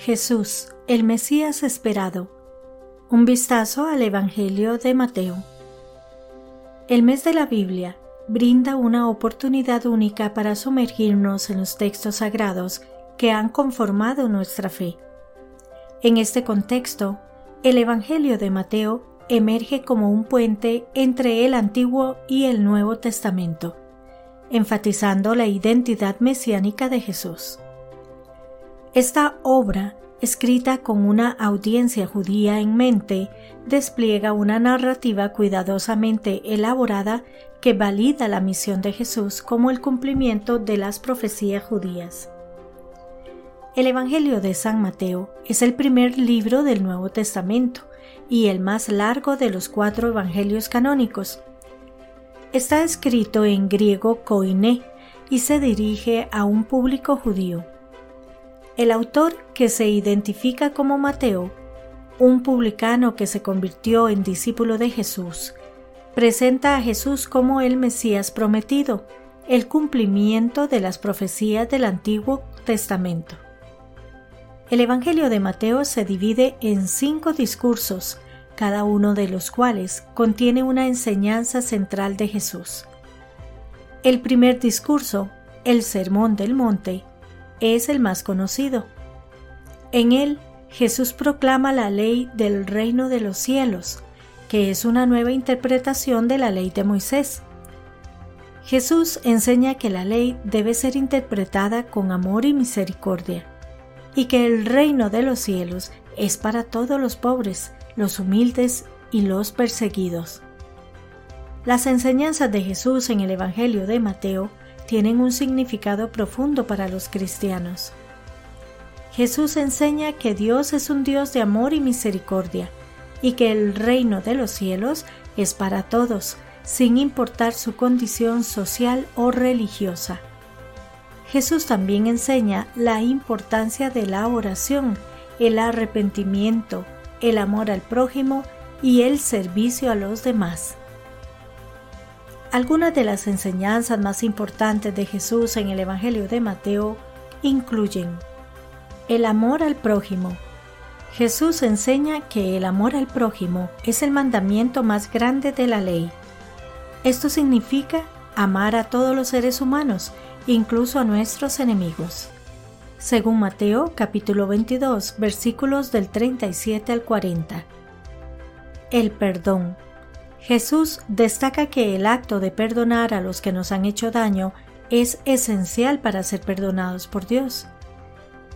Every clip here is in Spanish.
Jesús, el Mesías esperado. Un vistazo al Evangelio de Mateo. El mes de la Biblia brinda una oportunidad única para sumergirnos en los textos sagrados que han conformado nuestra fe. En este contexto, el Evangelio de Mateo emerge como un puente entre el Antiguo y el Nuevo Testamento, enfatizando la identidad mesiánica de Jesús. Esta obra, escrita con una audiencia judía en mente, despliega una narrativa cuidadosamente elaborada que valida la misión de Jesús como el cumplimiento de las profecías judías. El Evangelio de San Mateo es el primer libro del Nuevo Testamento y el más largo de los cuatro evangelios canónicos. Está escrito en griego koiné y se dirige a un público judío. El autor, que se identifica como Mateo, un publicano que se convirtió en discípulo de Jesús, presenta a Jesús como el Mesías prometido, el cumplimiento de las profecías del Antiguo Testamento. El Evangelio de Mateo se divide en cinco discursos, cada uno de los cuales contiene una enseñanza central de Jesús. El primer discurso, el Sermón del Monte, es el más conocido. En él, Jesús proclama la ley del reino de los cielos, que es una nueva interpretación de la ley de Moisés. Jesús enseña que la ley debe ser interpretada con amor y misericordia, y que el reino de los cielos es para todos los pobres, los humildes y los perseguidos. Las enseñanzas de Jesús en el Evangelio de Mateo tienen un significado profundo para los cristianos. Jesús enseña que Dios es un Dios de amor y misericordia, y que el reino de los cielos es para todos, sin importar su condición social o religiosa. Jesús también enseña la importancia de la oración, el arrepentimiento, el amor al prójimo y el servicio a los demás. Algunas de las enseñanzas más importantes de Jesús en el Evangelio de Mateo incluyen el amor al prójimo. Jesús enseña que el amor al prójimo es el mandamiento más grande de la ley. Esto significa amar a todos los seres humanos, incluso a nuestros enemigos. Según Mateo capítulo 22 versículos del 37 al 40. El perdón. Jesús destaca que el acto de perdonar a los que nos han hecho daño es esencial para ser perdonados por Dios.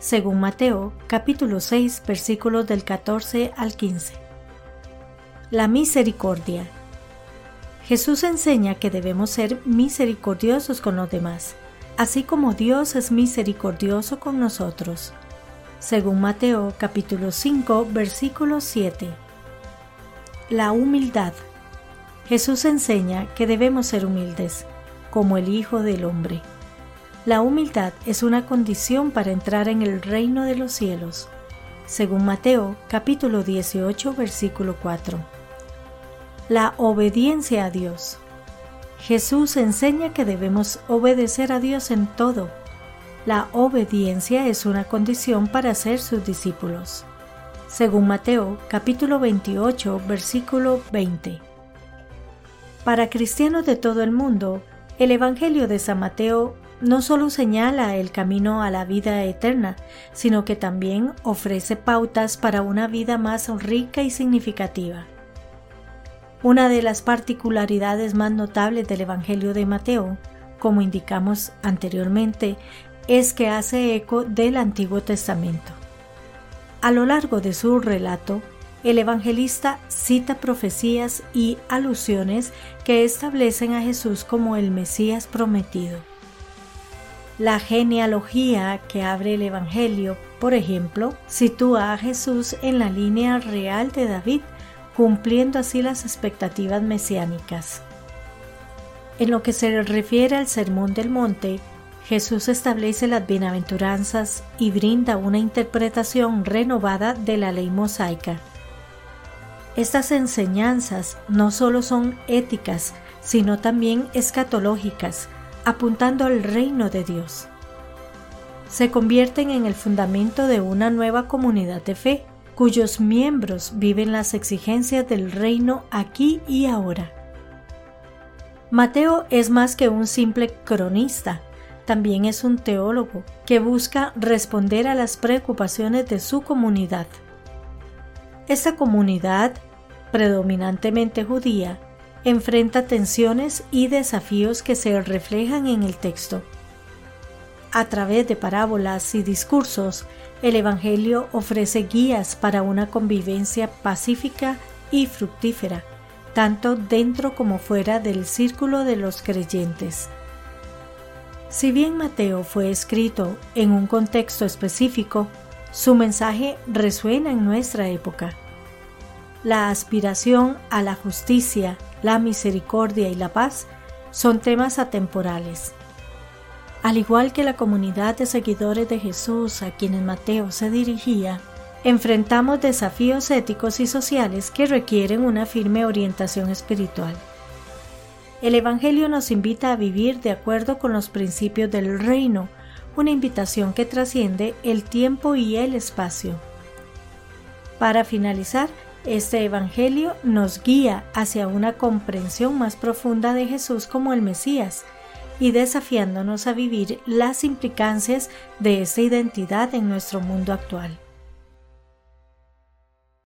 Según Mateo, capítulo 6, versículos del 14 al 15. La misericordia. Jesús enseña que debemos ser misericordiosos con los demás, así como Dios es misericordioso con nosotros. Según Mateo capítulo 5, versículo 7. La humildad. Jesús enseña que debemos ser humildes, como el Hijo del Hombre. La humildad es una condición para entrar en el reino de los cielos, según Mateo capítulo 18 versículo 4. La obediencia a Dios. Jesús enseña que debemos obedecer a Dios en todo. La obediencia es una condición para ser sus discípulos. Según Mateo capítulo 28 versículo 20. Para cristianos de todo el mundo, el Evangelio de San Mateo no solo señala el camino a la vida eterna, sino que también ofrece pautas para una vida más rica y significativa. Una de las particularidades más notables del Evangelio de Mateo, como indicamos anteriormente, es que hace eco del Antiguo Testamento. A lo largo de su relato, el evangelista cita profecías y alusiones que establecen a Jesús como el Mesías prometido. La genealogía que abre el Evangelio, por ejemplo, sitúa a Jesús en la línea real de David, cumpliendo así las expectativas mesiánicas. En lo que se refiere al Sermón del Monte, Jesús establece las bienaventuranzas y brinda una interpretación renovada de la ley mosaica. Estas enseñanzas no solo son éticas, sino también escatológicas, apuntando al reino de Dios. se convierten en el fundamento de una nueva comunidad de fe, cuyos miembros viven las exigencias del reino aquí y ahora. Mateo es más que un simple cronista, también es un teólogo que busca responder a las preocupaciones de su comunidad. Esta comunidad, predominantemente judía, enfrenta tensiones y desafíos que se reflejan en el texto. A través de parábolas y discursos, el Evangelio ofrece guías para una convivencia pacífica y fructífera, tanto dentro como fuera del círculo de los creyentes. Si bien Mateo fue escrito en un contexto específico, su mensaje resuena en nuestra época. La aspiración a la justicia, la misericordia y la paz son temas atemporales. Al igual que la comunidad de seguidores de Jesús a quienes Mateo se dirigía, enfrentamos desafíos éticos y sociales que requieren una firme orientación espiritual. El Evangelio nos invita a vivir de acuerdo con los principios del reino, una invitación que trasciende el tiempo y el espacio. Para finalizar, este Evangelio nos guía hacia una comprensión más profunda de Jesús como el Mesías y desafiándonos a vivir las implicancias de esta identidad en nuestro mundo actual.